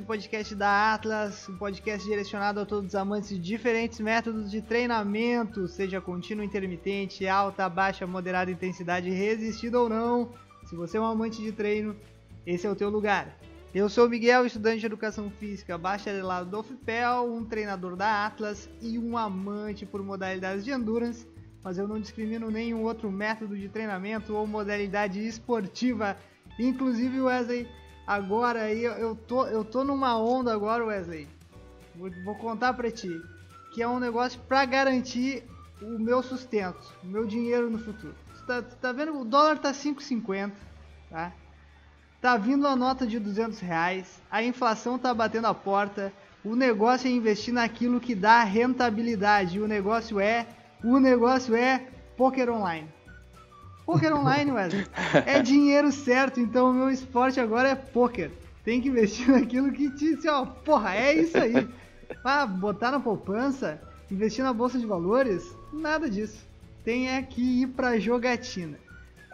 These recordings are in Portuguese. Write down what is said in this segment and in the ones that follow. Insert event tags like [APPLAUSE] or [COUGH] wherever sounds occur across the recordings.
O podcast da Atlas, um podcast direcionado a todos os amantes de diferentes métodos de treinamento, seja contínuo, intermitente, alta, baixa, moderada intensidade, resistido ou não. Se você é um amante de treino, esse é o teu lugar. Eu sou Miguel, estudante de Educação Física, bacharelado do FIPEL, um treinador da Atlas e um amante por modalidades de endurance, mas eu não discrimino nenhum outro método de treinamento ou modalidade esportiva Inclusive, Wesley, agora aí eu tô, eu tô numa onda agora, Wesley. Vou, vou contar pra ti. Que é um negócio pra garantir o meu sustento, o meu dinheiro no futuro. Tu tá, tá vendo? O dólar tá 5,50, tá? Tá vindo a nota de 200 reais, a inflação tá batendo a porta. O negócio é investir naquilo que dá rentabilidade. O negócio é, o negócio é poker online. Poker online, Wesley. É [LAUGHS] dinheiro certo, então o meu esporte agora é poker. Tem que investir naquilo que te. Assim, ó, porra, é isso aí. [LAUGHS] Ah, botar na poupança, investir na bolsa de valores, nada disso. Tem é que ir pra jogatina.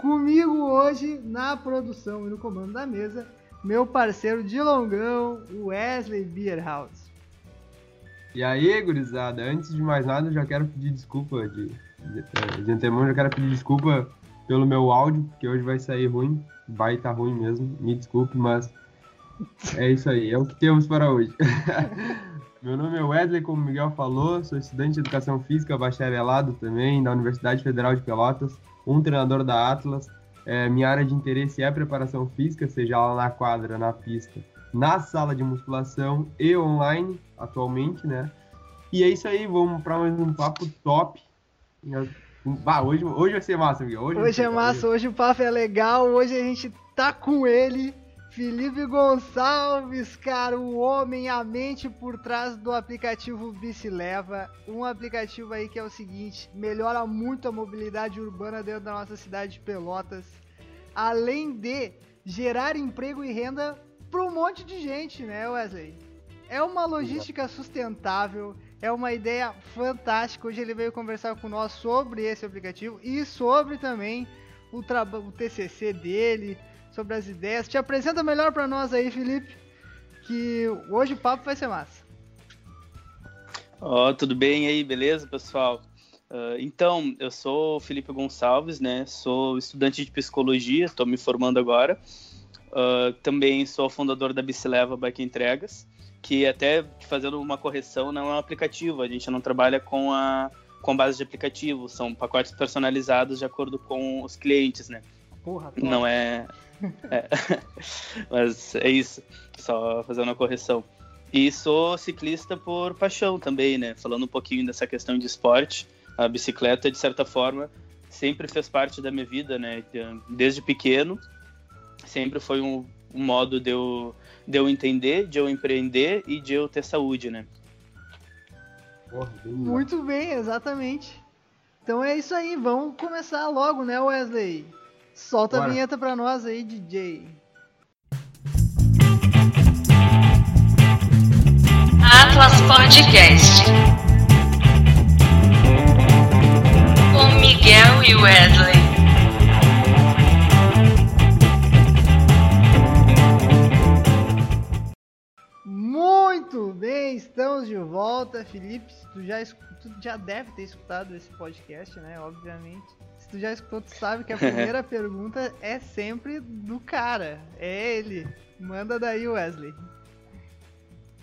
Comigo hoje, na produção e no comando da mesa, meu parceiro de longão, Wesley Beerhouse. E aí, gurizada, antes de mais nada, eu já quero pedir desculpa de, de, de antemão, já quero pedir desculpa pelo meu áudio, porque hoje vai sair ruim. Vai estar tá ruim mesmo, me desculpe, mas é isso aí, é o que temos para hoje. [LAUGHS] meu nome é Wesley, como o Miguel falou, sou estudante de Educação Física, bacharelado também, da Universidade Federal de Pelotas, um treinador da Atlas. É, minha área de interesse é preparação física, seja lá na quadra, na pista, na sala de musculação e online, atualmente, né? E é isso aí, vamos para mais um papo top. Bah, hoje, hoje vai ser massa, Miguel. Hoje, hoje é massa, hoje o papo é legal, hoje a gente tá com ele. Felipe Gonçalves, cara, o homem, a mente por trás do aplicativo Bicileva. Um aplicativo aí que é o seguinte, melhora muito a mobilidade urbana dentro da nossa cidade de Pelotas. Além de gerar emprego e renda para um monte de gente, né, Wesley? É uma logística sustentável, é uma ideia fantástica. Hoje ele veio conversar com nós sobre esse aplicativo e sobre também o, o TCC dele, sobre as ideias. Te apresenta melhor para nós aí, Felipe, que hoje o papo vai ser massa. Oh, tudo bem aí, beleza, pessoal? Uh, então, eu sou Felipe Gonçalves, né? Sou estudante de psicologia, estou me formando agora. Uh, também sou fundador da Bicileva Bike Entregas que até fazendo uma correção não é um aplicativo, a gente não trabalha com a com base de aplicativo, são pacotes personalizados de acordo com os clientes, né? Porra, porra. Não é, [LAUGHS] é [LAUGHS] mas é isso, só fazendo uma correção. E sou ciclista por paixão também, né? Falando um pouquinho dessa questão de esporte, a bicicleta de certa forma sempre fez parte da minha vida, né? Desde pequeno, sempre foi um, um modo de eu de eu entender, de eu empreender e de eu ter saúde, né? Porra, bem Muito bem, exatamente. Então é isso aí, vamos começar logo, né, Wesley? Solta Bora. a vinheta pra nós aí, DJ. Atlas Podcast. Com Miguel e Wesley. Muito bem, estamos de volta. Felipe, tu já, tu já deve ter escutado esse podcast, né? Obviamente. Se tu já escutou, tu sabe que a [LAUGHS] primeira pergunta é sempre do cara. É ele. Manda daí, Wesley.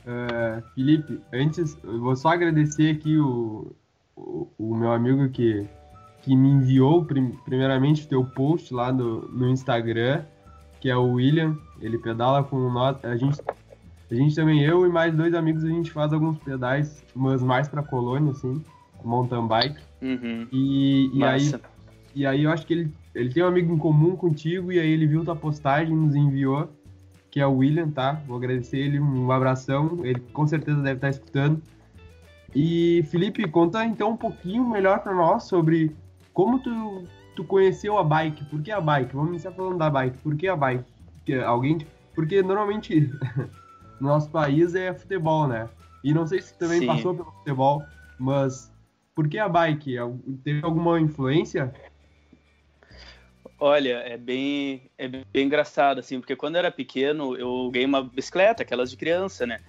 Uh, Felipe, antes, eu vou só agradecer aqui o, o, o meu amigo que, que me enviou primeiramente o teu post lá no, no Instagram, que é o William. Ele pedala com nós. A gente a gente também, eu e mais dois amigos, a gente faz alguns pedais, mas mais pra colônia, assim, mountain bike. Uhum. E, e aí, e aí eu acho que ele, ele tem um amigo em comum contigo, e aí ele viu tua postagem, nos enviou, que é o William, tá? Vou agradecer ele, um abração, ele com certeza deve estar escutando. E Felipe, conta então um pouquinho melhor para nós sobre como tu, tu conheceu a bike, por que a bike? Vamos iniciar falando da bike, por que a bike? Porque alguém, porque normalmente [LAUGHS] no nosso país é futebol, né? E não sei se também Sim. passou pelo futebol, mas por que a bike? Teve alguma influência? Olha, é bem, é bem engraçado, assim, porque quando eu era pequeno, eu ganhei uma bicicleta, aquelas de criança, né?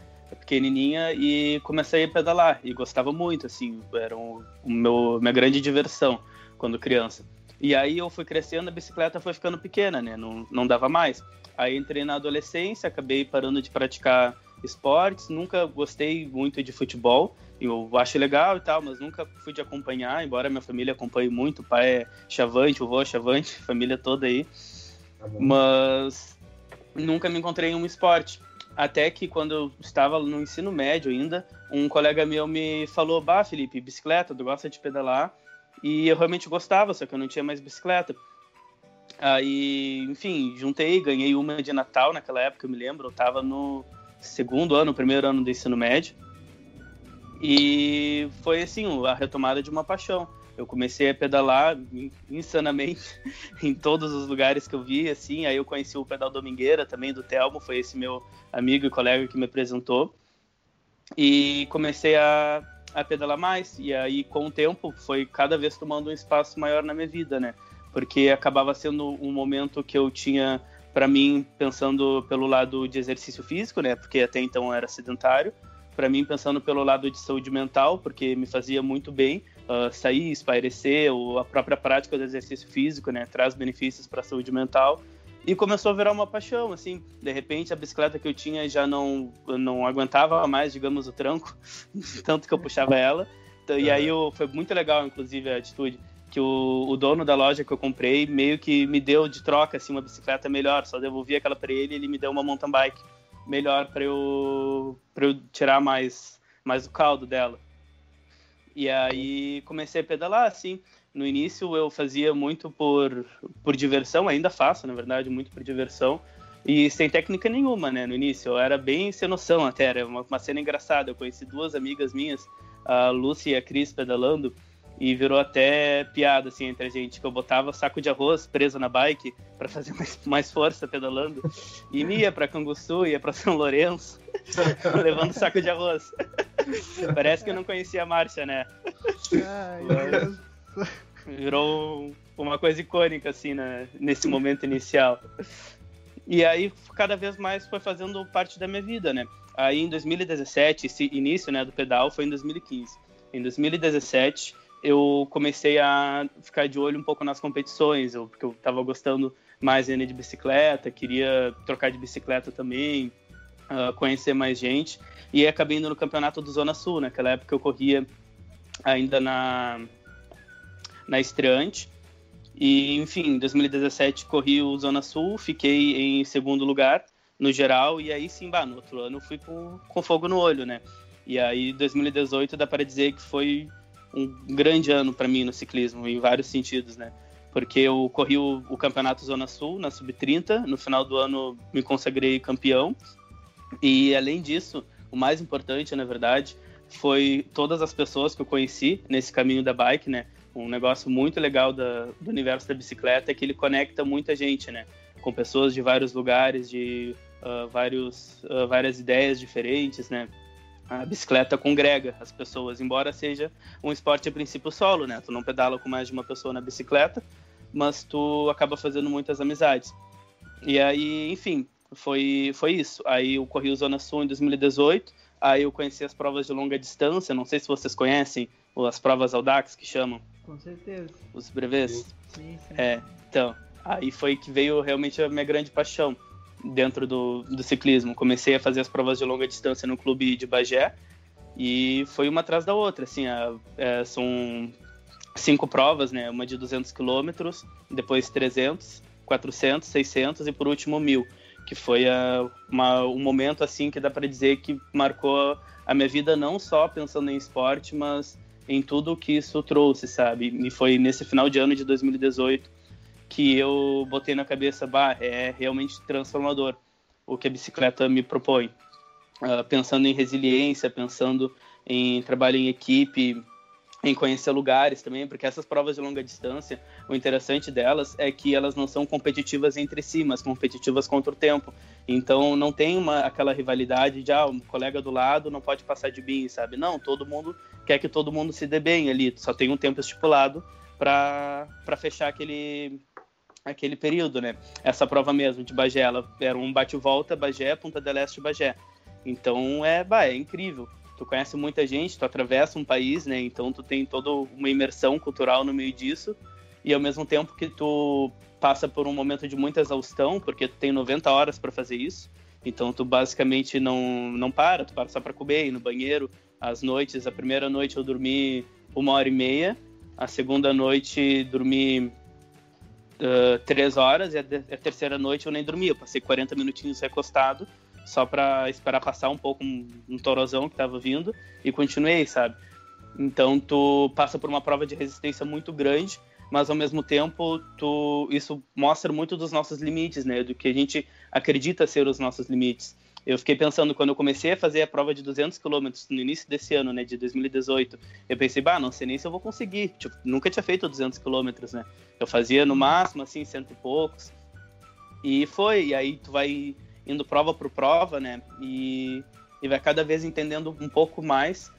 Pequenininha, e comecei a pedalar, e gostava muito, assim, era um, o meu, minha grande diversão quando criança. E aí eu fui crescendo, a bicicleta foi ficando pequena, né? Não, não dava mais. Aí entrei na adolescência, acabei parando de praticar esportes, nunca gostei muito de futebol, eu acho legal e tal, mas nunca fui de acompanhar, embora minha família acompanhe muito, o pai é chavante, o avô é chavante, [LAUGHS] família toda aí, tá mas nunca me encontrei em um esporte. Até que quando eu estava no ensino médio ainda, um colega meu me falou, bah, Felipe, bicicleta, tu gosta de pedalar? E eu realmente gostava, só que eu não tinha mais bicicleta. Aí, enfim, juntei, ganhei uma de Natal naquela época, eu me lembro, eu estava no segundo ano, primeiro ano do ensino médio. E foi assim, a retomada de uma paixão. Eu comecei a pedalar insanamente [LAUGHS] em todos os lugares que eu vi, assim. Aí eu conheci o pedal Domingueira também do Telmo, foi esse meu amigo e colega que me apresentou. E comecei a, a pedalar mais. E aí, com o tempo, foi cada vez tomando um espaço maior na minha vida, né? Porque acabava sendo um momento que eu tinha para mim, pensando pelo lado de exercício físico, né? Porque até então era sedentário. Para mim, pensando pelo lado de saúde mental, porque me fazia muito bem uh, sair, espairecer, ou a própria prática do exercício físico, né? Traz benefícios para a saúde mental. E começou a virar uma paixão, assim. De repente, a bicicleta que eu tinha já não, não aguentava mais, digamos, o tranco, [LAUGHS] tanto que eu puxava ela. E aí eu, foi muito legal, inclusive, a atitude que o, o, dono da loja que eu comprei meio que me deu de troca assim uma bicicleta melhor, só devolvi aquela para ele ele me deu uma mountain bike melhor para eu para eu tirar mais mais o caldo dela. E aí comecei a pedalar assim. No início eu fazia muito por por diversão, ainda faço, na verdade, muito por diversão. E sem técnica nenhuma, né? No início, eu era bem sem noção até, era uma, uma cena engraçada. Eu conheci duas amigas minhas, a Lucy e a Cris, pedalando, e virou até piada assim entre a gente que eu botava saco de arroz preso na bike para fazer mais, mais força pedalando e ia para Canguçu ia para São Lourenço [LAUGHS] levando saco de arroz [LAUGHS] parece que eu não conhecia a marcha né Ai, virou uma coisa icônica assim né, nesse momento inicial. E aí cada vez mais foi fazendo parte da minha vida né. Aí em 2017 esse início né do pedal foi em 2015 em 2017 eu comecei a ficar de olho um pouco nas competições, eu, porque eu estava gostando mais ainda de bicicleta, queria trocar de bicicleta também, uh, conhecer mais gente, e acabei indo no campeonato do Zona Sul, naquela época eu corria ainda na, na estreante, e enfim, em 2017 corri o Zona Sul, fiquei em segundo lugar no geral, e aí sim, bah, no outro ano fui com, com fogo no olho, né? E aí 2018 dá para dizer que foi um grande ano para mim no ciclismo, em vários sentidos, né? Porque eu corri o, o Campeonato Zona Sul na Sub-30, no final do ano me consagrei campeão. E além disso, o mais importante, na verdade, foi todas as pessoas que eu conheci nesse caminho da bike, né? Um negócio muito legal da, do universo da bicicleta é que ele conecta muita gente, né? Com pessoas de vários lugares, de uh, vários, uh, várias ideias diferentes, né? a bicicleta congrega as pessoas, embora seja um esporte a princípio solo, né? Tu não pedala com mais de uma pessoa na bicicleta, mas tu acaba fazendo muitas amizades. E aí, enfim, foi, foi isso. Aí eu corri o Zona Sul em 2018, aí eu conheci as provas de longa distância, não sei se vocês conhecem, as provas Audax que chamam. Com certeza. Os brevês. Sim, sim. É, então, aí foi que veio realmente a minha grande paixão dentro do, do ciclismo. Comecei a fazer as provas de longa distância no clube de Bagé e foi uma atrás da outra. Assim, a, é, são cinco provas, né? Uma de 200 quilômetros, depois 300, 400, 600 e por último 1000, que foi a, uma, um momento assim que dá para dizer que marcou a minha vida não só pensando em esporte, mas em tudo que isso trouxe, sabe? E foi nesse final de ano de 2018 que eu botei na cabeça, bah, é realmente transformador o que a bicicleta me propõe. Uh, pensando em resiliência, pensando em trabalho em equipe, em conhecer lugares também, porque essas provas de longa distância, o interessante delas é que elas não são competitivas entre si, mas competitivas contra o tempo. Então não tem uma, aquela rivalidade de ah, um colega do lado não pode passar de mim, sabe? Não, todo mundo quer que todo mundo se dê bem ali, só tem um tempo estipulado para fechar aquele aquele período, né? Essa prova mesmo de Bagé, ela era um bate-volta, Bagé, Punta del Este, Bagé. Então é, bah, é incrível. Tu conhece muita gente, tu atravessa um país, né? Então tu tem toda uma imersão cultural no meio disso. E ao mesmo tempo que tu passa por um momento de muita exaustão, porque tu tem 90 horas para fazer isso. Então tu basicamente não não para, tu para só para comer, ir no banheiro. As noites, a primeira noite eu dormi uma hora e meia, a segunda noite dormi uh, três horas e a, a, terceira noite eu nem dormi. Eu passei 40 minutinhos recostado só para esperar passar um pouco um, um torozão que tava vindo e continuei, sabe? Então tu passa por uma prova de resistência muito grande, mas ao mesmo tempo tu isso mostra muito dos nossos limites, né? Do que a gente acredita ser os nossos limites. Eu fiquei pensando quando eu comecei a fazer a prova de 200 km no início desse ano, né, de 2018. Eu pensei, bah, não sei nem se eu vou conseguir. Tipo, nunca tinha feito 200 km, né? Eu fazia no máximo assim cento e poucos. E foi, e aí tu vai indo prova por prova, né? E, e vai cada vez entendendo um pouco mais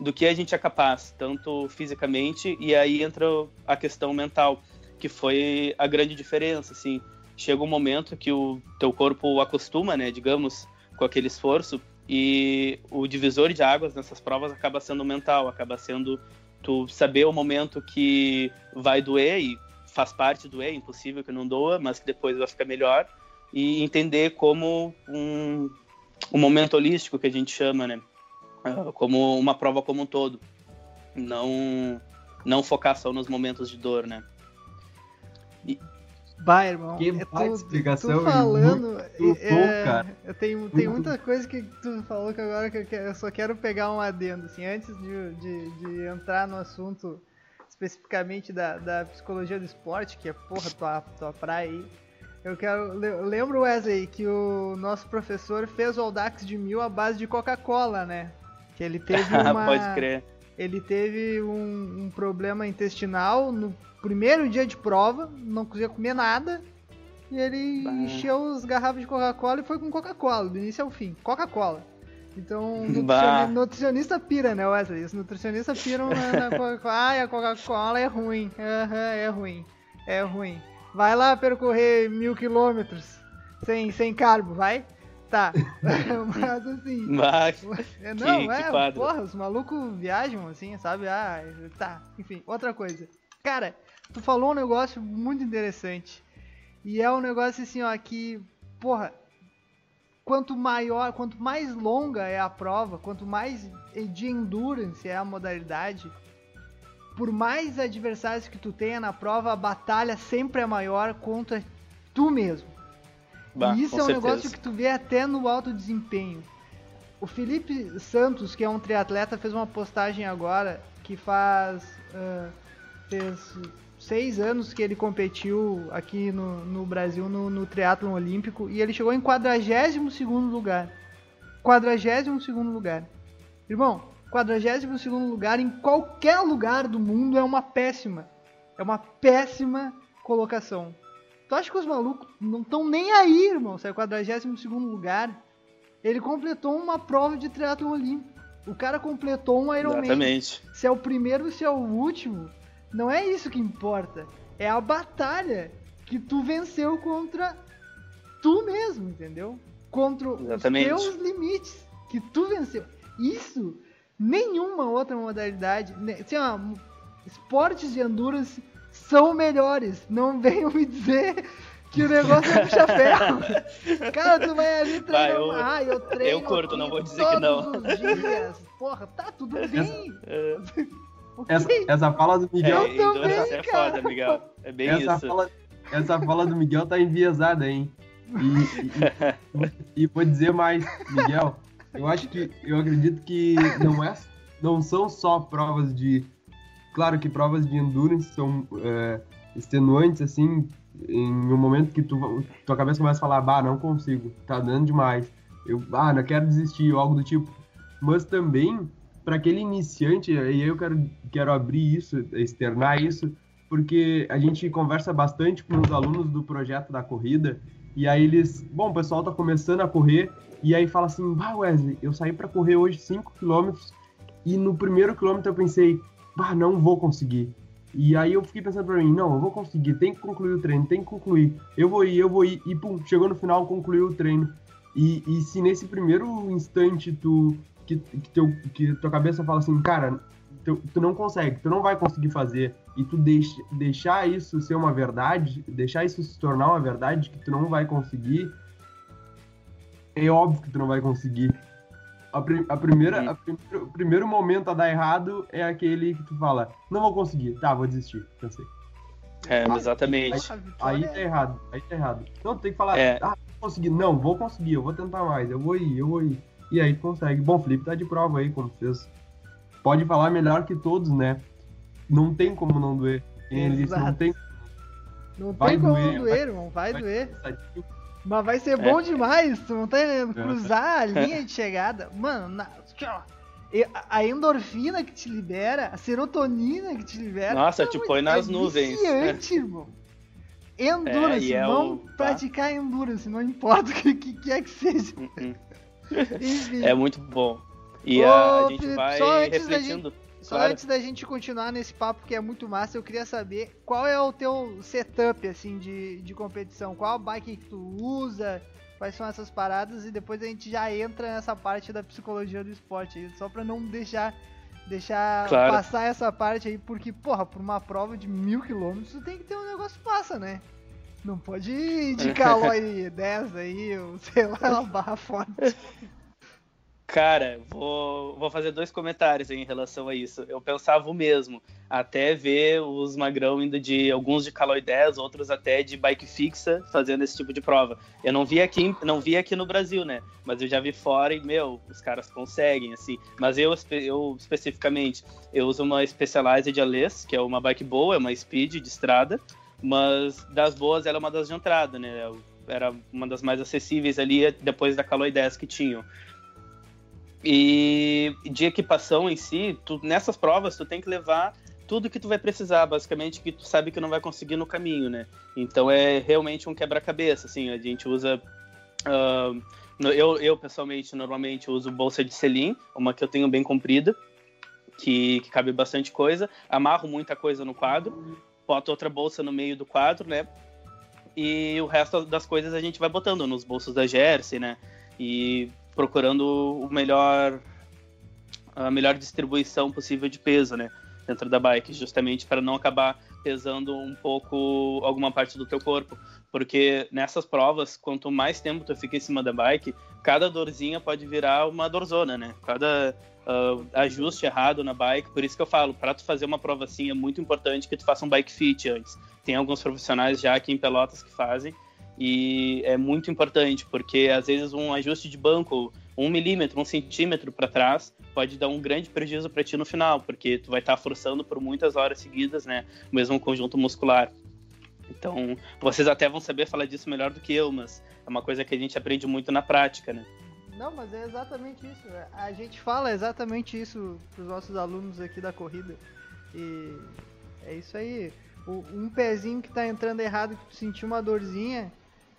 do que a gente é capaz, tanto fisicamente e aí entra a questão mental, que foi a grande diferença, assim. Chega um momento que o teu corpo acostuma, né, digamos, com aquele esforço e o divisor de águas nessas provas acaba sendo mental, acaba sendo tu saber o momento que vai doer e faz parte do é impossível que não doa, mas que depois vai ficar melhor e entender como um, um momento holístico que a gente chama, né? Ah, como uma prova como um todo. Não, não focar só nos momentos de dor, né? E... Bah, irmão, que é tu, explicação tu falando, muito é, bom, cara. Eu tenho, tem muita coisa que tu falou que agora que eu, só quero pegar um adendo, assim, antes de, de, de entrar no assunto especificamente da, da psicologia do esporte, que é porra tua, tua praia aí. Eu quero. Lembro, Wesley, que o nosso professor fez o Audax de mil à base de Coca-Cola, né? Que ele [LAUGHS] teve uma. Pode crer. Ele teve um, um, problema intestinal no primeiro dia de prova, não conseguia comer nada. E ele bah. encheu os garrafas de Coca-Cola e foi com Coca-Cola, do início ao fim. Coca-Cola. Então, nutricionista, nutricionista pira, né, Wesley? Os nutricionistas piram na, na [LAUGHS] Coca-Cola. Ai, a Coca-Cola é ruim. Uhum, é ruim. É ruim. Vai lá percorrer mil quilômetros sem, sem carbo, vai? Tá. [LAUGHS] Mas assim. Mas, [LAUGHS] não, que, é, que quadro. porra, os malucos viajam assim, sabe? Ah, tá. Enfim, outra coisa. Cara, tu falou um negócio muito interessante. E é um negócio assim, ó, que, porra, quanto maior, quanto mais longa é a prova, quanto mais de endurance é a modalidade, por mais adversários que tu tenha na prova, a batalha sempre é maior contra tu mesmo. Bah, e isso é um certeza. negócio que tu vê até no alto desempenho. O Felipe Santos, que é um triatleta, fez uma postagem agora que faz uh, fez seis anos que ele competiu aqui no, no Brasil no, no triatlon olímpico e ele chegou em 42 segundo lugar. 42 segundo lugar. Irmão, 42 segundo lugar em qualquer lugar do mundo é uma péssima. É uma péssima colocação. Tu acha que os malucos não estão nem aí, irmão? É 42 segundo lugar. Ele completou uma prova de triatlon olímpico. O cara completou um Ironman. Exatamente. Se é o primeiro ou se é o último, não é isso que importa. É a batalha que tu venceu contra tu mesmo, entendeu? Contra Exatamente. os teus limites que tu venceu. Isso, nenhuma outra modalidade, né, assim, ó, esportes de endurance são melhores. Não venham me dizer que o negócio é puxa ferro. [LAUGHS] Cara, tu vai ali treinar. eu- ah, eu treino. eu curto, não vou dizer que não. todos os dias. Porra, tá tudo bem. É. [LAUGHS] Essa, essa fala do é, Miguel. também, endurance é foda, Miguel. É bem essa, isso. fala, essa fala do Miguel tá enviesada, hein? E, e- e vou dizer mais, Miguel, eu acho que eu acredito que não é não são só provas de claro que provas de endurance são é, extenuantes assim em um momento que tu tua cabeça começa a falar bah não consigo tá dando demais eu ah não quero desistir ou algo do tipo. Mas também para aquele iniciante e eu quero quero abrir isso externar isso porque a gente conversa bastante com os alunos do projeto da corrida e aí eles, bom, o pessoal tá começando a correr e aí fala assim, bah Wesley, eu saí para correr hoje 5 km e no primeiro quilômetro eu pensei, bah, não vou conseguir. E aí eu fiquei pensando pra mim, não, eu vou conseguir, tem que concluir o treino, tem que concluir. Eu vou ir, eu vou ir, e pum, chegou no final, concluiu o treino. E, e se nesse primeiro instante tu que, que, teu, que tua cabeça fala assim, cara, tu, tu não consegue, tu não vai conseguir fazer, e tu deixa, deixar isso ser uma verdade, deixar isso se tornar uma verdade que tu não vai conseguir, é óbvio que tu não vai conseguir. A, pri, a primeira, a primeiro, o primeiro momento a dar errado é aquele que tu fala, não vou conseguir, tá, vou desistir, cansei. É, exatamente. Aí, aí tá errado, aí tá errado. Não, tem que falar, é. ah, vou conseguir. Não, vou conseguir, eu vou tentar mais, eu vou ir, eu vou ir. E aí consegue. Bom, o Felipe tá de prova aí, como fez. Pode falar melhor que todos, né? Não tem como não doer. Ele não tem. Não vai tem como doer, não doer, vai, irmão. Vai, vai doer. Mas vai ser bom é. demais, tu não tá entendendo? Cruzar a [LAUGHS] linha de chegada. Mano, na... a endorfina que te libera, a serotonina que te libera. Nossa, te põe nas é nuvens. Viciante, irmão. Endurance, é, vamos é praticar endurance, não importa [LAUGHS] o que, que, que é que seja. [LAUGHS] Uh -uh. É muito bom. E Ô, a, gente Felipe, vai refletindo. Só claro. antes da gente continuar nesse papo que é muito massa, eu queria saber qual é o teu setup assim de, de competição, qual bike que tu usa, quais são essas paradas e depois a gente já entra nessa parte da psicologia do esporte aí, só para não deixar deixar claro. passar essa parte aí, porque porra, por uma prova de mil quilômetros tu tem que ter um negócio passa, né? Não pode ir de calói 10 aí, ou sei lá, uma barra forte. Cara, vou, vou fazer dois comentários em relação a isso. Eu pensava o mesmo, até ver os magrão indo de alguns de calói 10, outros até de bike fixa fazendo esse tipo de prova. Eu não vi aqui, não vi aqui no Brasil, né? Mas eu já vi fora e meu, os caras conseguem assim. Mas eu, eu especificamente, eu uso uma Specialized de Alès, que é uma bike boa, é uma speed de estrada mas das boas ela é uma das de entrada, né? Era uma das mais acessíveis ali depois da Caloi 10 que tinham. E de equipação em si, tu, nessas provas tu tem que levar tudo que tu vai precisar, basicamente, que tu sabe que não vai conseguir no caminho, né? Então é realmente um quebra-cabeça, assim, a gente usa... Uh, eu, eu, pessoalmente, normalmente uso bolsa de selim, uma que eu tenho bem comprida, que, que cabe bastante coisa, amarro muita coisa no quadro, bota outra bolsa no meio do quadro, né? E o resto das coisas a gente vai botando nos bolsos da Jersey, né? E procurando o melhor a melhor distribuição possível de peso, né? Dentro da bike, justamente para não acabar pesando um pouco alguma parte do teu corpo, porque nessas provas, quanto mais tempo tu fica em cima da bike, cada dorzinha pode virar uma dorzona, né? Cada uh, ajuste errado na bike. Por isso que eu falo, para tu fazer uma prova assim, é muito importante que tu faça um bike fit antes. Tem alguns profissionais já aqui em Pelotas que fazem, e é muito importante, porque às vezes um ajuste de banco, um milímetro, um centímetro para trás, pode dar um grande prejuízo para ti no final, porque tu vai estar tá forçando por muitas horas seguidas, né, o mesmo conjunto muscular. Então, vocês até vão saber falar disso melhor do que eu, mas é uma coisa que a gente aprende muito na prática, né? Não, mas é exatamente isso. A gente fala exatamente isso para os nossos alunos aqui da corrida. E é isso aí. O, um pezinho que está entrando errado, que tu sentiu uma dorzinha,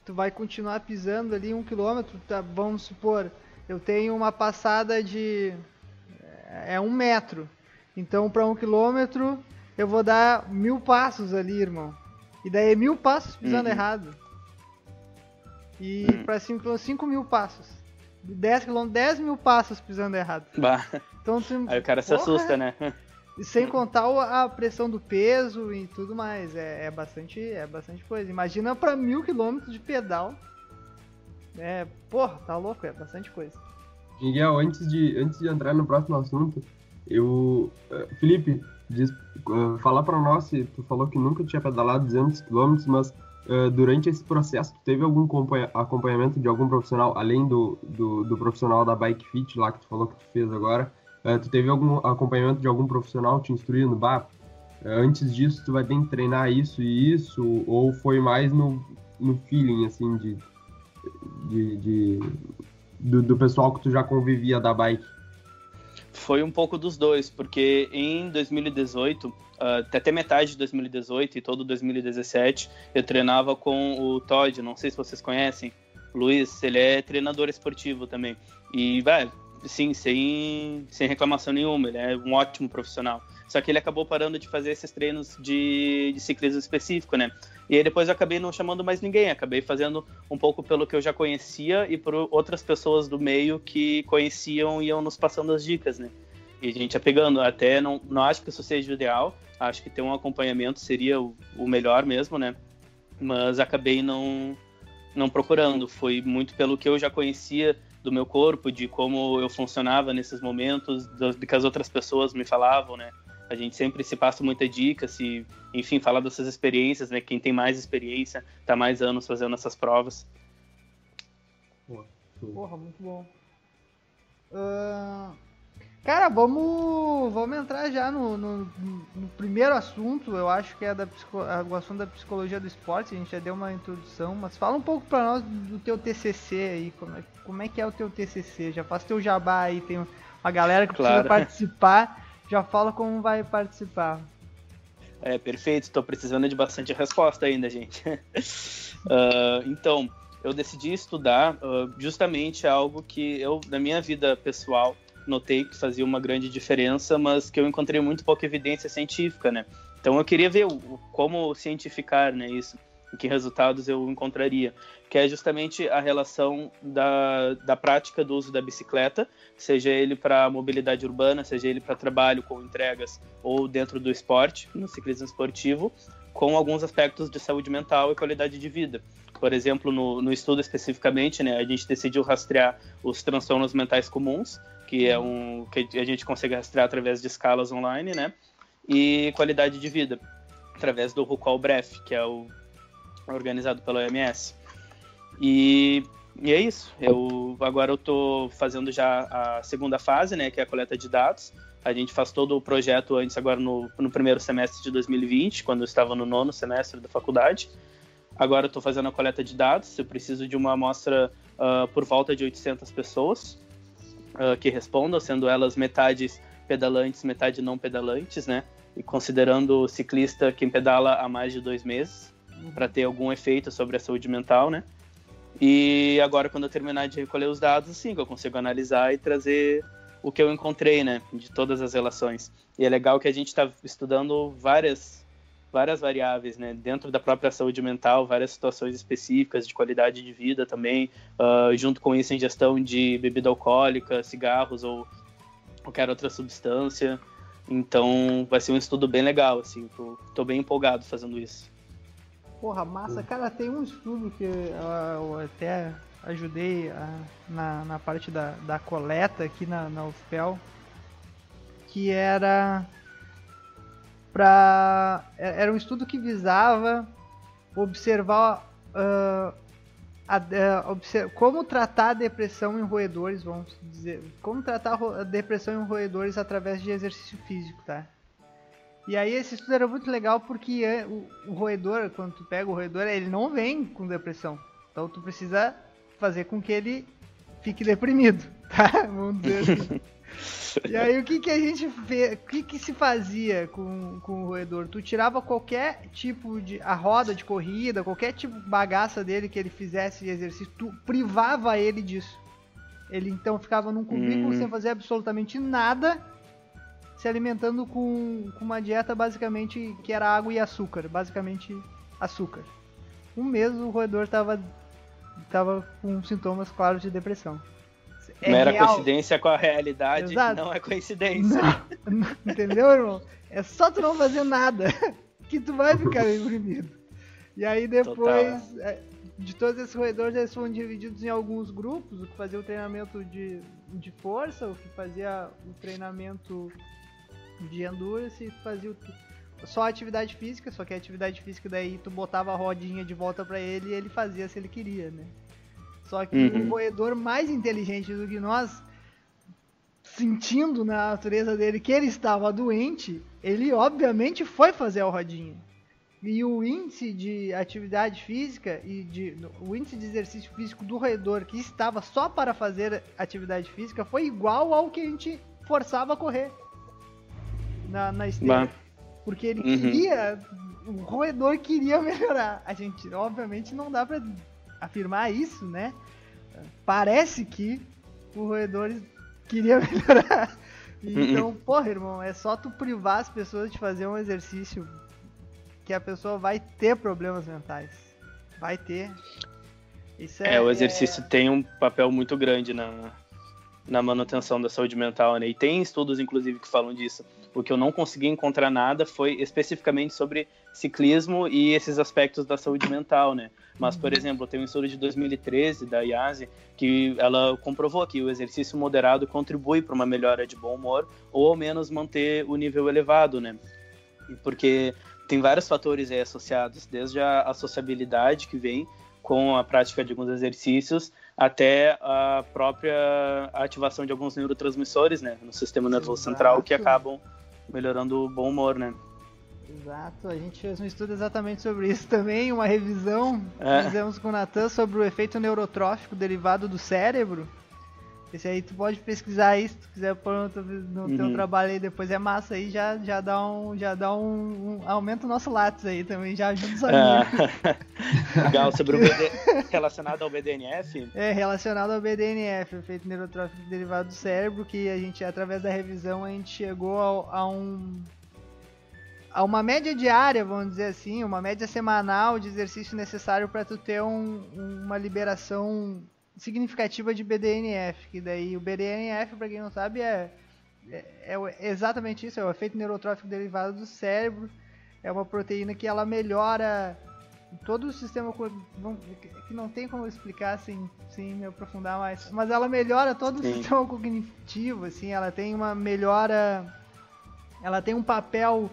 tu vai continuar pisando ali um quilômetro. Tá, vamos supor, eu tenho uma passada de é um metro. Então, para um quilômetro, eu vou dar mil passos ali, irmão. E daí é mil passos pisando uhum. errado. E uhum. para 5 mil passos. 10 km, 10 mil passos pisando errado. Bah. Então, tu, Aí o cara porra, se assusta, né? E sem contar a pressão do peso e tudo mais. É, é bastante, é bastante coisa. Imagina para mil quilômetros de pedal. É, porra, tá louco, é bastante coisa. Miguel, antes de, antes de entrar no próximo assunto, eu. Uh, Felipe, diz, uh, falar para nós, tu falou que nunca tinha pedalado 200 km, mas uh, durante esse processo, teve algum acompanhamento de algum profissional, além do, do, do, profissional da Bike Fit lá que tu falou que tu fez agora? Uh, tu teve algum acompanhamento de algum profissional te instruindo? Bah, antes disso tu vai ter que treinar isso e isso? Ou foi mais no, no feeling, assim, de, de, de do, do pessoal que tu já convivia da bike? Foi um pouco dos dois, porque em 2018 uh, até metade de 2018 e todo 2017, eu treinava com o Todd, não sei se vocês conhecem. Luiz, ele é treinador esportivo também. E, vai, sim, sem, sem reclamação nenhuma. Ele é um ótimo profissional. Só que ele acabou parando de fazer esses treinos de, de ciclismo específico, né? E aí depois eu acabei não chamando mais ninguém, acabei fazendo um pouco pelo que eu já conhecia e por outras pessoas do meio que conheciam e iam nos passando as dicas, né? E a gente ia pegando, até não, não acho que isso seja o ideal, acho que ter um acompanhamento seria o, o melhor mesmo, né? Mas acabei não, não procurando, foi muito pelo que eu já conhecia do meu corpo, de como eu funcionava nesses momentos, do, do que as outras pessoas me falavam, né? A gente sempre se passa muita dica, se, enfim, falar dessas experiências, né? Quem tem mais experiência, tá mais anos fazendo essas provas. Porra, muito bom. Uh, cara, vamos, vamos entrar já no, no, no, primeiro assunto. Eu acho que é da, o assunto da psicologia do esporte. A gente já deu uma introdução, mas fala um pouco para nós do teu TCC aí. Como é, como é que é o teu TCC? Já faz teu jabá aí, tem uma galera que claro. precisa participar já fala como vai participar. É, perfeito. Estou precisando de bastante resposta ainda, gente. uh, [LAUGHS] então, eu decidi estudar uh, justamente algo que eu, na minha vida pessoal, notei que fazia uma grande diferença, mas que eu encontrei muito pouca evidência científica, né? Então, eu queria ver o, como cientificar né, isso e que resultados eu encontraria, que é justamente a relação da, da prática do uso da bicicleta, seja ele para mobilidade urbana, seja ele para trabalho com entregas ou dentro do esporte, no ciclismo esportivo, com alguns aspectos de saúde mental e qualidade de vida. Por exemplo, no, no estudo especificamente, né, a gente decidiu rastrear os transtornos mentais comuns, que é um que a gente consegue rastrear através de escalas online, né, e qualidade de vida através do Rucol Bref, que é o organizado pela OMS. E, e é isso. Eu agora eu estou fazendo já a segunda fase, né, que é a coleta de dados. A gente faz todo o projeto antes agora no, no primeiro semestre de 2020, quando eu estava no nono semestre da faculdade. Agora eu estou fazendo a coleta de dados. Eu preciso de uma amostra uh, por volta de 800 pessoas uh, que respondam, sendo elas metade pedalantes, metade não pedalantes, né? E considerando o ciclista quem pedala há mais de dois meses para ter algum efeito sobre a saúde mental, né? E agora, quando eu terminar de recolher os dados, sim, eu consigo analisar e trazer o que eu encontrei, né, de todas as relações. E é legal que a gente está estudando várias, várias variáveis, né, dentro da própria saúde mental, várias situações específicas de qualidade de vida também, uh, junto com isso, ingestão de bebida alcoólica, cigarros ou qualquer outra substância. Então, vai ser um estudo bem legal, assim, tô, tô bem empolgado fazendo isso. Porra, massa. Cara, tem um estudo que eu até ajudei a, na, na parte da, da coleta aqui na, na UFPEL, que era para é, era um estudo que visava observar uh, a, uh, como tratar a depressão em roedores, vamos dizer, como tratar a depressão em roedores através de exercício físico, tá? E aí esse estudo era muito legal porque é, o, o, roedor, quando tu pega o roedor, ele não vem com depressão. Então tu precisa fazer com que ele fique deprimido, [LAUGHS] tá? Vamos dizer assim. E aí o que, que a gente fez, o que, que se fazia com, com o roedor? Tu tirava qualquer tipo de a roda de corrida, qualquer tipo de bagaça dele que ele fizesse de exercício, tu privava ele disso. Ele então ficava num cubículo hum. sem fazer absolutamente nada se alimentando com, com uma dieta basicamente que era água e açúcar, basicamente açúcar. Um mês o roedor estava tava com sintomas claros de depressão. É Mera real. coincidência com a realidade Exato. não é coincidência. Não, entendeu, irmão? É só tu não fazer nada [LAUGHS] que tu vai ficar deprimido. E aí depois, é, de todos esses roedores, eles foram divididos em alguns grupos, o que fazia o treinamento de, de força, o que fazia o treinamento de endurance e fazia só atividade física, só que a atividade física daí tu botava a rodinha de volta para ele e ele fazia se ele queria, né? Só que uhum. o roedor mais inteligente do que nós, sentindo na natureza dele que ele estava doente, ele obviamente foi fazer a rodinha. E o índice de atividade física e de, o índice de exercício físico do roedor que estava só para fazer atividade física foi igual ao que a gente forçava a correr na, na esteira. Porque ele uhum. queria. O roedor queria melhorar. A gente, obviamente, não dá pra afirmar isso, né? Parece que o roedor queria [LAUGHS] melhorar. Então, porra, irmão, é só tu privar as pessoas de fazer um exercício que a pessoa vai ter problemas mentais. Vai ter. Isso é, é o exercício é... tem um papel muito grande na, na manutenção da saúde mental, né? E tem estudos, inclusive, que falam disso. O que eu não consegui encontrar nada foi especificamente sobre ciclismo e esses aspectos da saúde mental, né? Mas, por exemplo, tem um estudo de 2013 da IASE que ela comprovou que o exercício moderado contribui para uma melhora de bom humor ou ao menos manter o nível elevado, né? Porque tem vários fatores aí associados, desde a, sociabilidade que vem com a prática de alguns exercícios até a própria ativação de alguns neurotransmissores, né, no sistema nervoso central que acabam melhorando o bom humor, né? Exato, a gente fez um estudo exatamente sobre isso também, uma revisão é. fizemos com o Natan sobre o efeito neurotrófico derivado do cérebro. Esse aí tu pode pesquisar isso, se tu quiser pôr no, no uhum. teu trabalho aí depois é massa aí, já, já dá um. Já dá um, um aumenta o nosso lápis aí também, já ajuda os amigos. É. [LAUGHS] Legal, sobre o BD, relacionado ao BDNF? É, relacionado ao BDNF, efeito neurotrófico derivado do cérebro, que a gente, através da revisão, a gente chegou a, a um a uma média diária, vamos dizer assim, uma média semanal de exercício necessário para tu ter um, uma liberação significativa de BDNF, que daí o BDNF, para quem não sabe, é, é, é, exatamente isso, é o efeito neurotrófico derivado do cérebro, é uma proteína que ela melhora todo o sistema que não tem como explicar sem, sem me aprofundar mais, mas ela melhora todo Sim. o sistema cognitivo, assim, ela tem uma melhora, ela tem um papel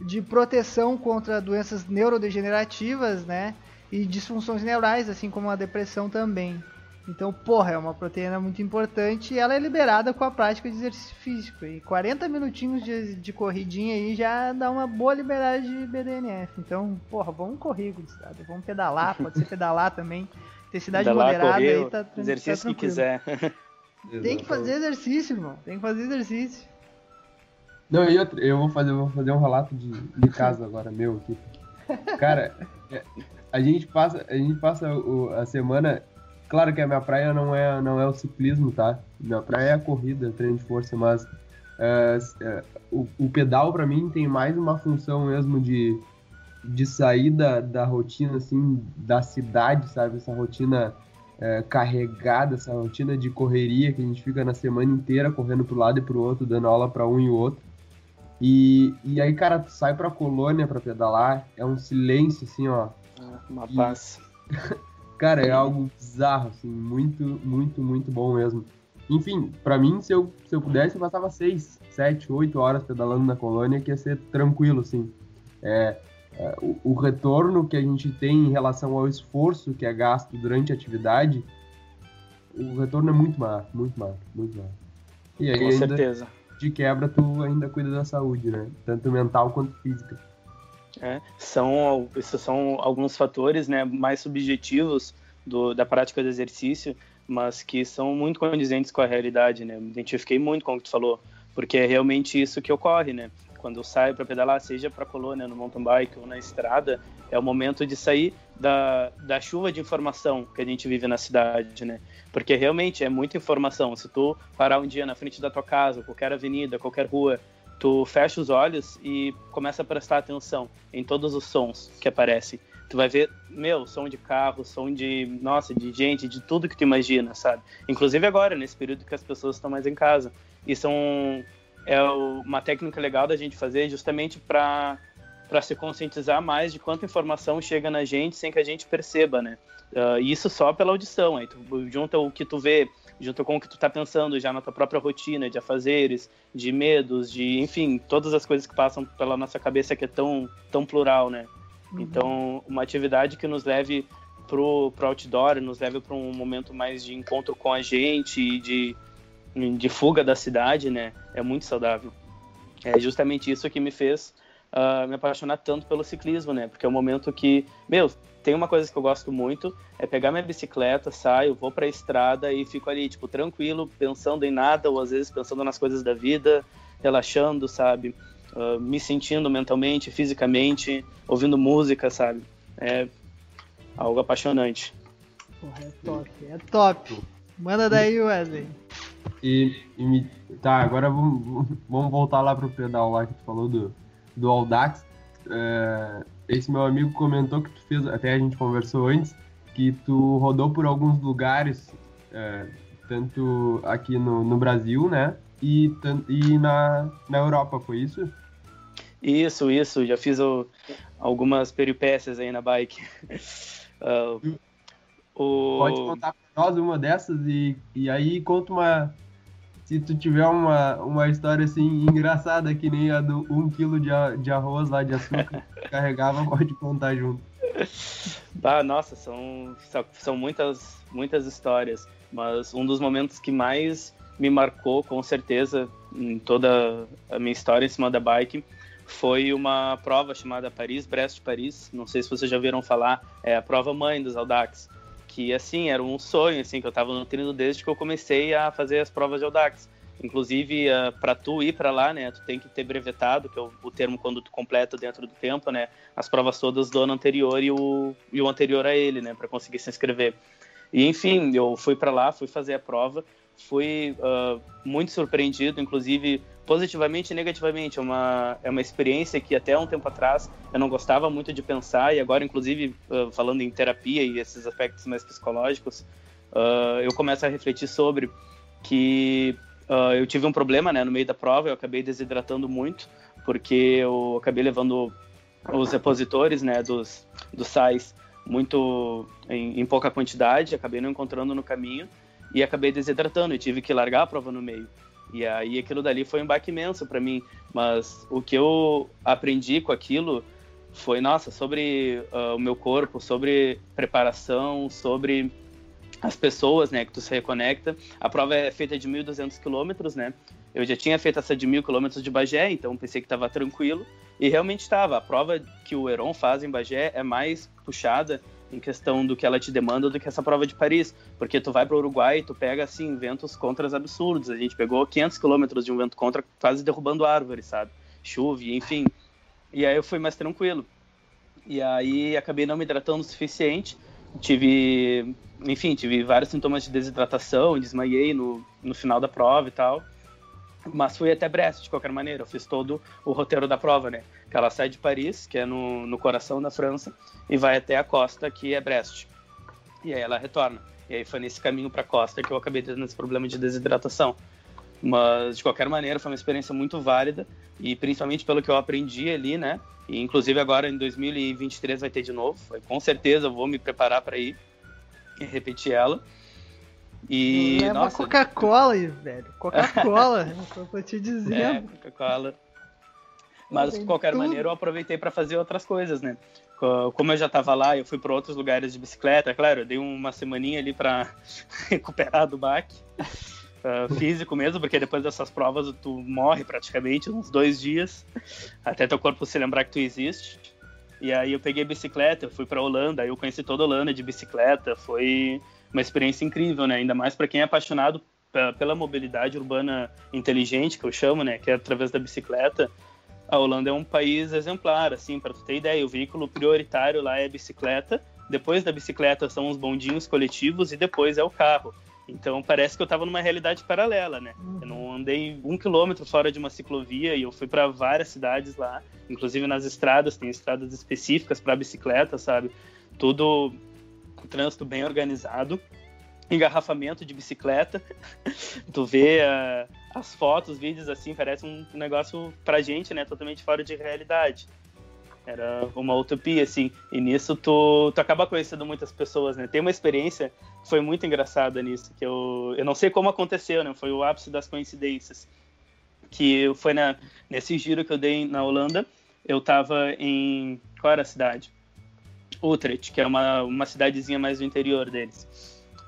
de proteção contra doenças neurodegenerativas, né? E disfunções neurais, assim como a depressão também. Então, porra, é uma proteína muito importante e ela é liberada com a prática de exercício físico. E 40 minutinhos de, de corridinha aí já dá uma boa liberdade de BDNF. Então, porra, vamos correr, Gustavo. Vamos pedalar, pode ser pedalar também. Intensidade pedalar, moderada correr, aí tá Exercício tá que quiser. Tem que fazer exercício, irmão. Tem que fazer exercício. Não, e outra, eu vou fazer, vou fazer um relato de, de casa agora, meu aqui. Cara, é, a gente passa, a, gente passa o, a semana. Claro que a minha praia não é, não é o ciclismo, tá? Minha praia é a corrida, treino de força, mas é, é, o, o, pedal para mim tem mais uma função mesmo de, de sair da, rotina, assim, da cidade, sabe? Essa rotina carregada, essa rotina de correria que a gente fica na semana inteira correndo pro lado e pro outro, dando aula para um e outro. E, e aí, cara, tu sai pra colônia pra pedalar, é um silêncio, assim, ó. Ah, uma e... paz. [LAUGHS] cara, é algo bizarro, assim, muito, muito, muito bom mesmo. Enfim, para mim, se eu, se eu pudesse, eu passava seis, sete, oito horas pedalando na colônia, que ia ser tranquilo, assim. É, é, o, o, retorno que a gente tem em relação ao esforço que é gasto durante a atividade, o retorno é muito maior, muito maior, muito maior. E aí, Com ainda, certeza de quebra tu ainda cuida da saúde, né? Tanto mental quanto física. É, são, são alguns fatores né, mais subjetivos do, da prática do exercício, mas que são muito condizentes com a realidade, né? Me identifiquei muito com o que tu falou, porque é realmente isso que ocorre, né? Quando eu saio para pedalar, seja para colônia, no mountain bike ou na estrada, é o momento de sair da, da chuva de informação que a gente vive na cidade, né? Porque realmente é muita informação. Se tu parar um dia na frente da tua casa, qualquer avenida, qualquer rua, tu fecha os olhos e começa a prestar atenção em todos os sons que aparecem. Tu vai ver, meu, som de carro, som de, nossa, de gente, de tudo que tu imagina, sabe? Inclusive agora, nesse período que as pessoas estão mais em casa. E são é uma técnica legal da gente fazer justamente para para se conscientizar mais de quanta informação chega na gente sem que a gente perceba, né? Uh, isso só pela audição, aí tu junta o que tu vê, junto com o que tu tá pensando já na tua própria rotina de afazeres, de medos, de, enfim, todas as coisas que passam pela nossa cabeça que é tão, tão plural, né? Uhum. Então, uma atividade que nos leve pro, pro outdoor, nos leve para um momento mais de encontro com a gente e de, de fuga da cidade, né? É muito saudável. É justamente isso que me fez uh, me apaixonar tanto pelo ciclismo, né? Porque é um momento que, meu, tem uma coisa que eu gosto muito, é pegar minha bicicleta, saio, vou pra estrada e fico ali, tipo, tranquilo, pensando em nada, ou às vezes pensando nas coisas da vida, relaxando, sabe? Uh, me sentindo mentalmente, fisicamente, ouvindo música, sabe? É algo apaixonante. Porra, é top, é top. Manda daí, Wesley. E, e me... tá, agora vamos, vamos voltar lá pro pedal lá que tu falou do, do Audax. É, esse meu amigo comentou que tu fez, até a gente conversou antes, que tu rodou por alguns lugares, é, tanto aqui no, no Brasil, né? E, e na, na Europa, foi isso? Isso, isso. Já fiz o, algumas peripécias aí na bike. [LAUGHS] Uh, o... Pode contar pra nós uma dessas e, e aí conta uma. Se tu tiver uma, uma história assim engraçada que nem a do 1 um quilo de, de arroz lá de açúcar que carregava, [LAUGHS] pode contar junto. Ah, nossa, são, são muitas, muitas histórias, mas um dos momentos que mais me marcou, com certeza, em toda a minha história em cima da bike, foi uma prova chamada Paris-Brest-Paris. Não sei se vocês já viram falar, é a prova mãe dos Audax. Que, assim, era um sonho, assim, que eu estava nutrindo desde que eu comecei a fazer as provas de Audax. Inclusive, ah, para tu ir para lá, né, tu tem que ter brevetado, que é o, o, termo quando tu completa dentro do tempo, né, as provas todas do ano anterior e o, e o anterior a ele, né, para conseguir se inscrever. E, enfim, eu fui para lá, fui fazer a prova, fui uh, muito surpreendido, inclusive positivamente e negativamente. É uma, é uma experiência que até um tempo atrás eu não gostava muito de pensar, e agora, inclusive, uh, falando em terapia e esses aspectos mais psicológicos, uh, eu começo a refletir sobre que uh, eu tive um problema né, no meio da prova, eu acabei desidratando muito, porque eu acabei levando os repositores né, dos, dos sais muito em, em pouca quantidade, acabei não encontrando no caminho e acabei desidratando e tive que largar a prova no meio. E aí aquilo dali foi um baque imenso para mim. Mas o que eu aprendi com aquilo foi, nossa, sobre uh, o meu corpo, sobre preparação, sobre as pessoas, né, que tu se reconecta. A prova é feita de 1.200 quilômetros, né? Eu já tinha feito essa de 1.000 quilômetros de Bagé, então pensei que estava tranquilo. E realmente estava. A prova que o Heron faz em Bagé é mais puxada em questão do que ela te demanda do que essa prova de Paris, porque tu vai para o Uruguai e tu pega assim ventos contras absurdos. A gente pegou 500 quilômetros de um vento contra, quase derrubando árvores, sabe? Chuva, enfim. E aí eu fui mais tranquilo. E aí acabei não me hidratando o suficiente. Tive, enfim, tive vários sintomas de desidratação, desmaiei no, no final da prova e tal. Mas fui até Brest, de qualquer maneira. Eu fiz todo o roteiro da prova, né? Que ela sai de Paris, que é no, no coração da França, e vai até a costa, que é Brest. E aí ela retorna. E aí foi nesse caminho para a costa que eu acabei tendo esse problema de desidratação. Mas, de qualquer maneira, foi uma experiência muito válida, e principalmente pelo que eu aprendi ali, né? E, inclusive, agora em 2023 vai ter de novo. Com certeza eu vou me preparar para ir e repetir ela. E, Leva nossa... Coca-Cola, velho. Coca-Cola, [LAUGHS] eu tô te dizendo. É, Coca-Cola. Mas, de qualquer tudo. maneira, eu aproveitei para fazer outras coisas, né? Como eu já tava lá, eu fui para outros lugares de bicicleta. Claro, eu dei uma semaninha ali para [LAUGHS] recuperar do baque. Uh, físico mesmo, porque depois dessas provas tu morre praticamente uns dois dias, até teu corpo se lembrar que tu existe. E aí eu peguei bicicleta, eu fui para Holanda, aí eu conheci toda a Holanda de bicicleta, foi uma experiência incrível, né? Ainda mais para quem é apaixonado pela mobilidade urbana inteligente, que eu chamo, né? Que é através da bicicleta. A Holanda é um país exemplar, assim, para tu ter ideia. O veículo prioritário lá é a bicicleta. Depois da bicicleta são os bondinhos coletivos e depois é o carro. Então parece que eu estava numa realidade paralela, né? Eu não andei um quilômetro fora de uma ciclovia e eu fui para várias cidades lá, inclusive nas estradas, tem estradas específicas para bicicleta, sabe? Tudo trânsito bem organizado, engarrafamento de bicicleta. [LAUGHS] tu vê uh, as fotos, vídeos assim, parece um negócio pra gente, né, totalmente fora de realidade. Era uma utopia, assim. E nisso tu, tu acaba conhecendo muitas pessoas, né? Tem uma experiência que foi muito engraçada nisso, que eu, eu não sei como aconteceu, né? Foi o ápice das coincidências. Que foi na, nesse giro que eu dei na Holanda, eu tava em... Qual era a cidade? Utrecht, que é uma, uma cidadezinha mais do interior deles.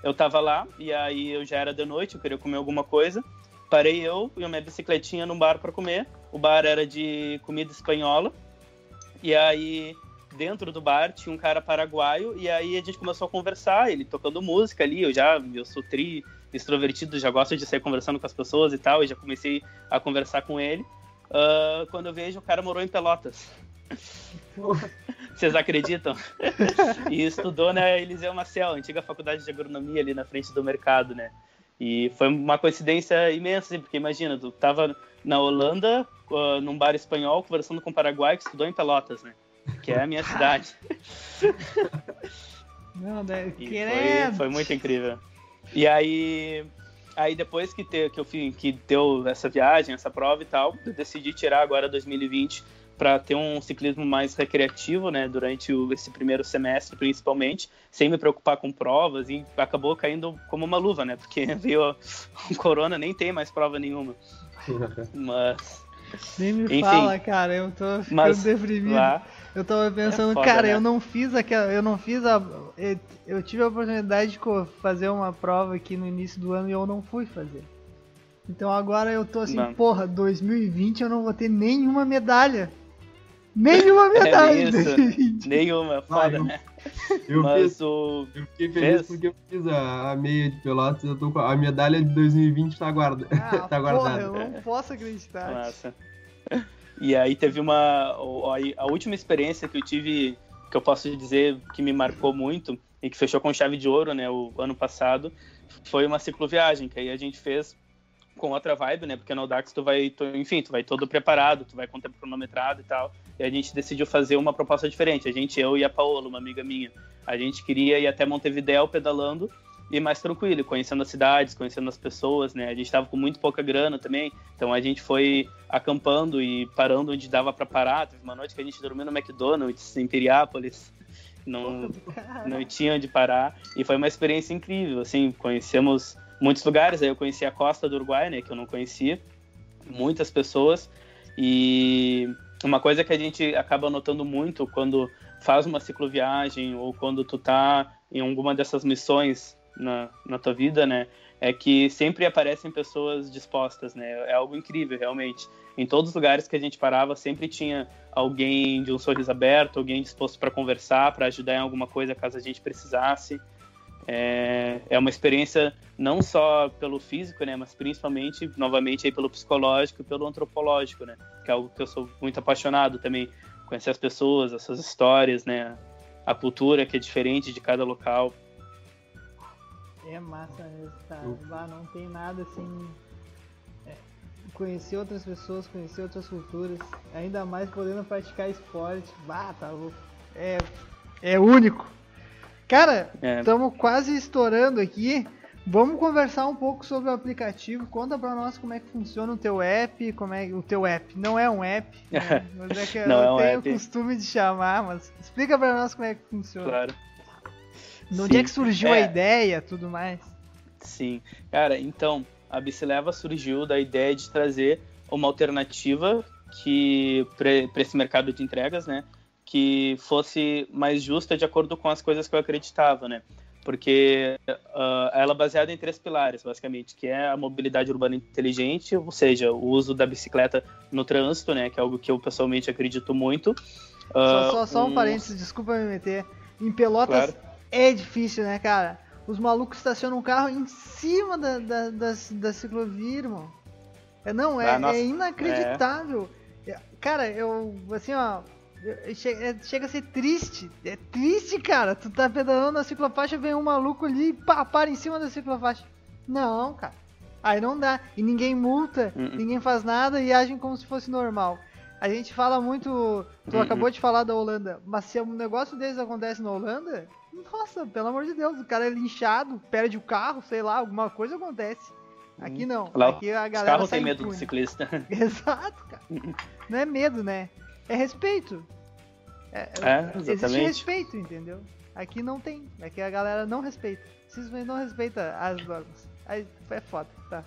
Eu tava lá e aí eu já era de noite, eu queria comer alguma coisa. Parei eu e a minha bicicletinha num bar para comer. O bar era de comida espanhola. E aí dentro do bar tinha um cara paraguaio e aí a gente começou a conversar, ele tocando música ali, eu já eu sou tri extrovertido, já gosto de sair conversando com as pessoas e tal, e já comecei a conversar com ele. Uh, quando eu vejo o cara morou em Pelotas. [LAUGHS] [LAUGHS] Vocês acreditam? e estudou na Eliseu Maciel, antiga faculdade de agronomia ali na frente do mercado, né? E foi uma coincidência imensa, porque imagina, tu tava na Holanda, uh, num bar espanhol, conversando com um paraguai que estudou em Pelotas, né? Que é a minha cidade. [LAUGHS] Não, né? E Querendo. foi, foi muito incrível. E aí, aí depois que, te, que eu fiz, que deu essa viagem, essa prova e tal, eu decidi tirar agora 2020 para ter um ciclismo mais recreativo, né, durante o, esse primeiro semestre, principalmente, sem me preocupar com provas e acabou caindo como uma luva, né, porque [LAUGHS] veio o corona, nem tem mais prova nenhuma. [LAUGHS] Mas, Nem me Enfim. fala, cara, eu tô ficando mas deprimido. lá, Eu tava pensando, foda, cara, né? eu não fiz aquela. Eu não fiz a. eu- Eu tive a oportunidade de fazer uma prova aqui no início do ano e eu não fui fazer. Então agora eu tô assim, Não. porra, 2020 eu não vou ter nenhuma medalha. Nenhuma medalha em É isso. 2020. nenhuma, foda, eu- né? Eu, Mas fiz, o... eu fiquei feliz Fez? porque eu fiz a, a meia de Pelotas, eu tô com a, a medalha de 2020 tá, guarda, Ah, [LAUGHS] tá porra, guardada. eu não posso acreditar. Massa. E aí teve uma. a última experiência que eu tive, que eu posso dizer que me marcou muito e que fechou com chave de ouro, né, o ano passado, foi uma cicloviagem, que aí a gente fez com outra vibe, né? Porque no Dax tu vai, tu- enfim, tu vai todo preparado, tu vai com tempo cronometrado e tal. E a gente decidiu fazer uma proposta diferente. A gente, eu e a Paola, uma amiga minha, a gente queria ir até Montevidéu pedalando e mais tranquilo, conhecendo as cidades, conhecendo as pessoas, né? A gente tava com muito pouca grana também, então a gente foi acampando e parando onde dava para parar. Teve uma noite que a gente dormiu no McDonald's em Piriápolis. Não, não tinha onde parar e foi uma experiência incrível assim conhecemos muitos lugares. Aí eu conheci a costa do Uruguai né que eu não conhecia muitas pessoas. E uma coisa que a gente acaba notando muito quando faz uma cicloviagem ou quando tu tá em alguma dessas missões na, na tua vida né é que sempre aparecem pessoas dispostas né. É algo incrível realmente. Em todos os lugares que a gente parava sempre tinha alguém de um sorriso aberto, alguém disposto para conversar, para ajudar em alguma coisa caso a gente precisasse. É, é uma experiência não só pelo físico, né, mas principalmente, novamente, aí pelo psicológico e pelo antropológico, né, que é algo que eu sou muito apaixonado também, conhecer as pessoas, as suas histórias, né, a cultura que é diferente de cada local. É massa mesmo. Eu- Bah, não tem nada assim. é, conhecer outras pessoas, conhecer outras culturas, ainda mais podendo praticar esporte. Bah, tá louco. É, é único. Cara, É. estamos quase estourando aqui. Vamos conversar um pouco sobre o aplicativo. Conta pra nós como é que funciona o teu app, como é o teu app. Não é um app, né? [LAUGHS] mas é que Não eu é um tenho app. o costume de chamar, mas explica pra nós como é que funciona. Claro. De onde é que surgiu a É. ideia, tudo mais. Sim. Cara, então, a Bicileva surgiu da ideia de trazer uma alternativa que para esse mercado de entregas, né, que fosse mais justa de acordo com as coisas que eu acreditava, né? Porque ah, ela é baseada em três pilares, basicamente, que é a mobilidade urbana inteligente, ou seja, o uso da bicicleta no trânsito, né, que é algo que eu pessoalmente acredito muito. Só, Ah, só, só um parênteses, desculpa me meter. Em Pelotas Claro. é difícil, né, cara? Os malucos estacionam um carro em cima da, da, da, da ciclovia, irmão. É, não, é, Ah, nossa, é inacreditável. É, Cara, eu, assim, ó, eu- che- é- chega a ser triste. É triste, cara. Tu tá pedalando na ciclofaixa, vem um maluco ali e pá, para em cima da ciclofaixa. Não, cara. Aí não dá. E ninguém multa, Uh-uh. ninguém faz nada e agem como se fosse normal. A gente fala muito. Tu Uh-uh. acabou de falar da Holanda, mas se um negócio desses acontece na Holanda, nossa, pelo amor de Deus, o cara é linchado, perde o carro, sei lá, alguma coisa acontece. Aqui não. Lá, Aqui a Os galera carros sai têm medo do ciclista. [LAUGHS] Exato, cara. Não é medo, né? É respeito. É, É, existe exatamente. respeito, entendeu? Aqui não tem. Aqui a galera não respeita. Simplesmente não respeita as normas. Aí é foda, tá.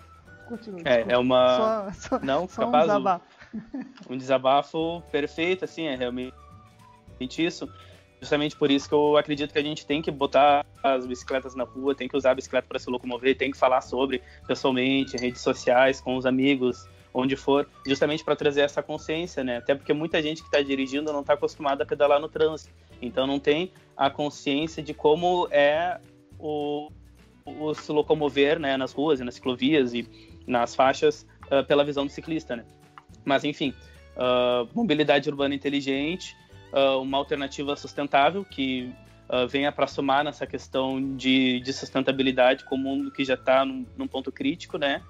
Continua. É, desculpa. é uma. Só, só, Não, só um capaz. o- desabafo. um desabafo perfeito, assim, é realmente isso. Justamente por isso que eu acredito que a gente tem que botar as bicicletas na rua, tem que usar a bicicleta para se locomover, tem que falar sobre pessoalmente, em redes sociais, com os amigos, onde for, justamente para trazer essa consciência, né? Até porque muita gente que está dirigindo não está acostumada a pedalar no trânsito, então não tem a consciência de como é o, o se locomover, né, nas ruas e nas ciclovias e nas faixas ah, pela visão do ciclista, né? Mas enfim, ah, mobilidade urbana inteligente, ah, uma alternativa sustentável que uh, venha para somar nessa questão de, de sustentabilidade com o mundo que já está num, num, ponto crítico, né?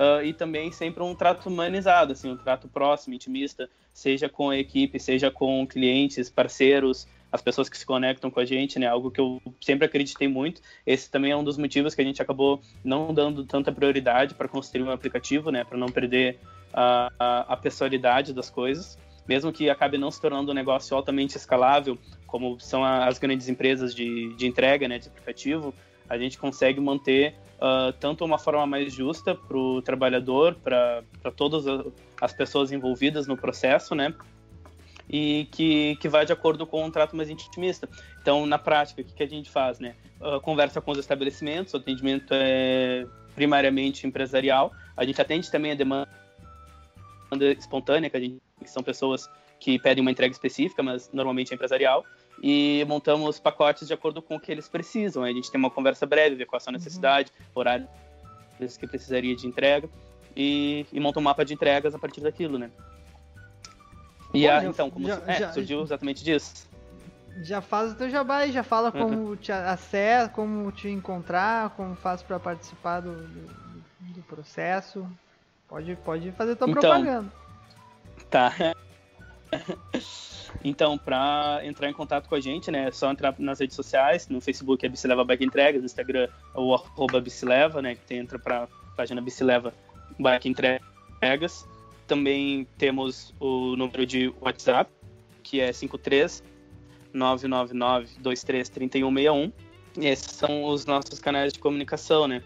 Uh, e também sempre um trato humanizado, assim, um trato próximo, intimista, seja com a equipe, seja com clientes, parceiros, as pessoas que se conectam com a gente, né? Algo que eu sempre acreditei muito. Esse também é um dos motivos que a gente acabou não dando tanta prioridade para construir um aplicativo, né? Para não perder a, a, a pessoalidade das coisas mesmo que acabe não se tornando um negócio altamente escalável, como são as grandes empresas de, de entrega, né, de aplicativo, a gente consegue manter uh, tanto uma forma mais justa para o trabalhador, para todas as pessoas envolvidas no processo, né, e que, que vai de acordo com um trato mais intimista. Então, na prática, o que, que a gente faz, né? Uh, conversa com os estabelecimentos, o atendimento é primariamente empresarial, a gente atende também a demanda espontânea, que gente que são pessoas que pedem uma entrega específica, mas normalmente é empresarial, e montamos pacotes de acordo com o que eles precisam. A gente tem uma conversa breve, ver qual é a sua necessidade, uhum. horário que precisaria de entrega, e, e monta um mapa de entregas a partir daquilo, né? E a, então, como já, é, já, surgiu exatamente disso. Já faz o teu jabá e já fala como uhum. te acessa, como te encontrar, como faz para participar do, do, do, processo. Pode, pode fazer tua então, propaganda. Tá. [LAUGHS] Então, para entrar em contato com a gente, né, é só entrar nas redes sociais, no Facebook é Bicileva Bike Entregas, no Instagram é o arroba Bicileva, né, que entra para a página Bicileva Bike Entregas. Também temos o número de WhatsApp, que é 53 999 233161. E esses são os nossos canais de comunicação, né?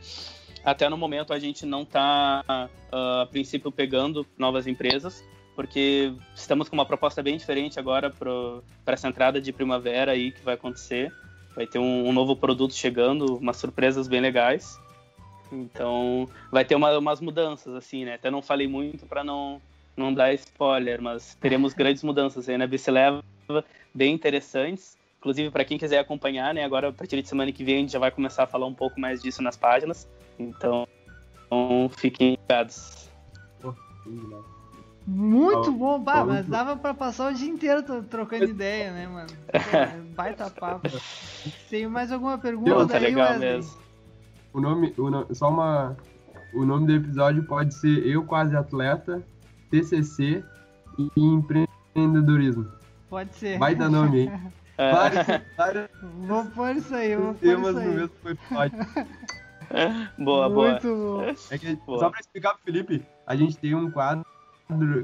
Até no momento a gente não está, uh, ah, a princípio, pegando novas empresas, porque estamos com uma proposta bem diferente agora para essa entrada de primavera aí que vai acontecer. Vai ter um, um, novo produto chegando, umas surpresas bem legais. Então, vai ter uma, umas mudanças, assim, né? Até não falei muito para não, não dar spoiler, mas teremos [LAUGHS] grandes mudanças aí na Bicileva, bem interessantes. Inclusive, para quem quiser acompanhar, né? Agora, a partir de semana que vem, a gente já vai começar a falar um pouco mais disso nas páginas. Então, então fiquem ligados. Pô, muito bom, bah, mas dava pra passar o dia inteiro trocando [LAUGHS] ideia, né, mano? baita papo. [LAUGHS] Tem mais alguma pergunta tá aí, legal Wesley? mesmo. O nome, o nome, só uma. O nome do episódio pode ser Eu Quase Atleta, TCC e Empreendedorismo. Pode ser. Baita nome aí. [LAUGHS] É. Vários, vários vou pôr isso aí, vou pôr isso aí. no mesmo episódio. boa, Muito boa. bom. É que, boa. Só pra explicar pro Felipe, a gente tem um quadro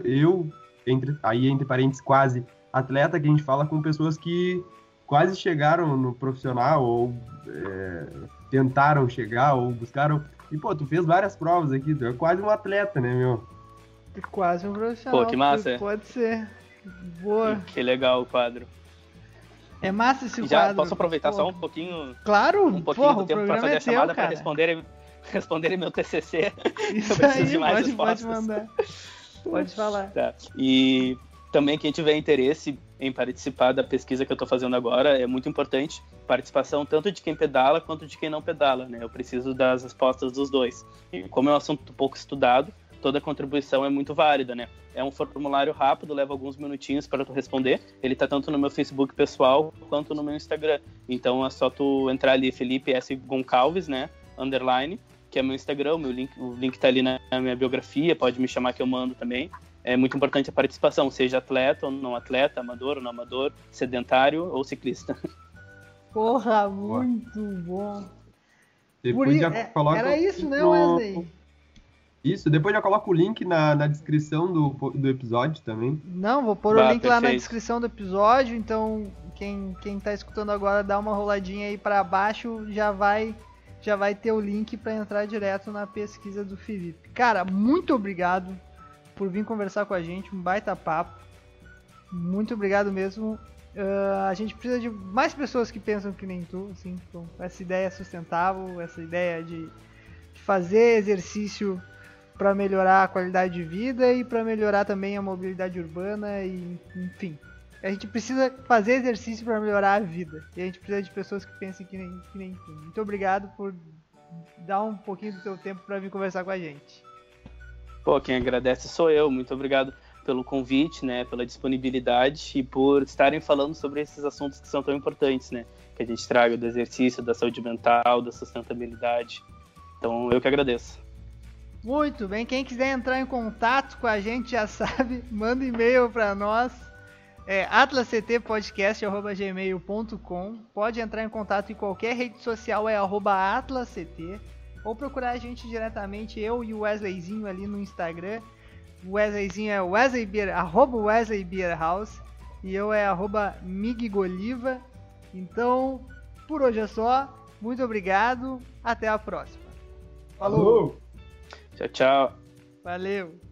eu, entre, aí entre parênteses, quase atleta, que a gente fala com pessoas que quase chegaram no profissional ou é, tentaram chegar ou buscaram. E, pô, tu fez várias provas aqui, tu é quase um atleta, né, meu? Quase um profissional. Pô, que massa. Pode ser. Boa. Que legal o quadro. É massa esse já quadro. Posso aproveitar só um pouquinho? Claro, um pouquinho porra, do tempo para fazer é a chamada para responderem, [LAUGHS] responderem meu TCC. Isso aí, pode, pode mandar. [LAUGHS] Pode falar. Tá. E também quem tiver interesse em participar da pesquisa que eu estou fazendo agora é muito importante participação tanto de quem pedala quanto de quem não pedala, né? Eu preciso das respostas dos dois. E como é um assunto pouco estudado, toda contribuição é muito válida, né? É um formulário rápido, leva alguns minutinhos para tu responder. Ele tá tanto no meu Facebook pessoal quanto no meu Instagram. Então é só tu entrar ali Felipe S Goncalves, né? Underline que é meu Instagram, meu link, o link tá ali na minha biografia, pode me chamar que eu mando também. É muito importante a participação, seja atleta ou não atleta, amador ou não amador, sedentário ou ciclista. [LAUGHS] Porra, muito bom. Depois já é, coloca era isso, né, Wesley? Isso, depois já coloca o link na, na descrição do, do episódio também. Não, vou pôr bah, o link perfeito. lá na descrição do episódio, então quem, quem tá escutando agora dá uma roladinha aí para baixo, já vai já vai ter o link para entrar direto na pesquisa do Felipe. Cara, muito obrigado por vir conversar com a gente, um baita papo. Muito obrigado mesmo. Uh, a gente precisa de mais pessoas que pensam que nem tu, assim, com essa ideia sustentável, essa ideia de, de fazer exercício para melhorar a qualidade de vida e para melhorar também a mobilidade urbana e enfim, a gente precisa fazer exercício para melhorar a vida. E a gente precisa de pessoas que pensem que nem, que nem tu. Muito obrigado por dar um pouquinho do teu tempo para vir conversar com a gente. Pô, quem agradece sou eu. Muito obrigado pelo convite, né, pela disponibilidade e por estarem falando sobre esses assuntos que são tão importantes, né, que a gente traga do exercício, da saúde mental, da sustentabilidade. Então, eu que agradeço. Muito bem, quem quiser entrar em contato com a gente já [LAUGHS] sabe, manda e-mail para nós, é atlasctpodcast.gmail.com Pode entrar em contato em qualquer rede social, é arroba atlasct, ou procurar a gente diretamente, eu e o Wesleyzinho ali no Instagram. O Wesleyzinho é Wesley Beer, arroba Wesley Beer House, e eu é arroba Migoliva. Então, por hoje é só, muito obrigado, até a próxima. Falou. Tchau, tchau. Valeu!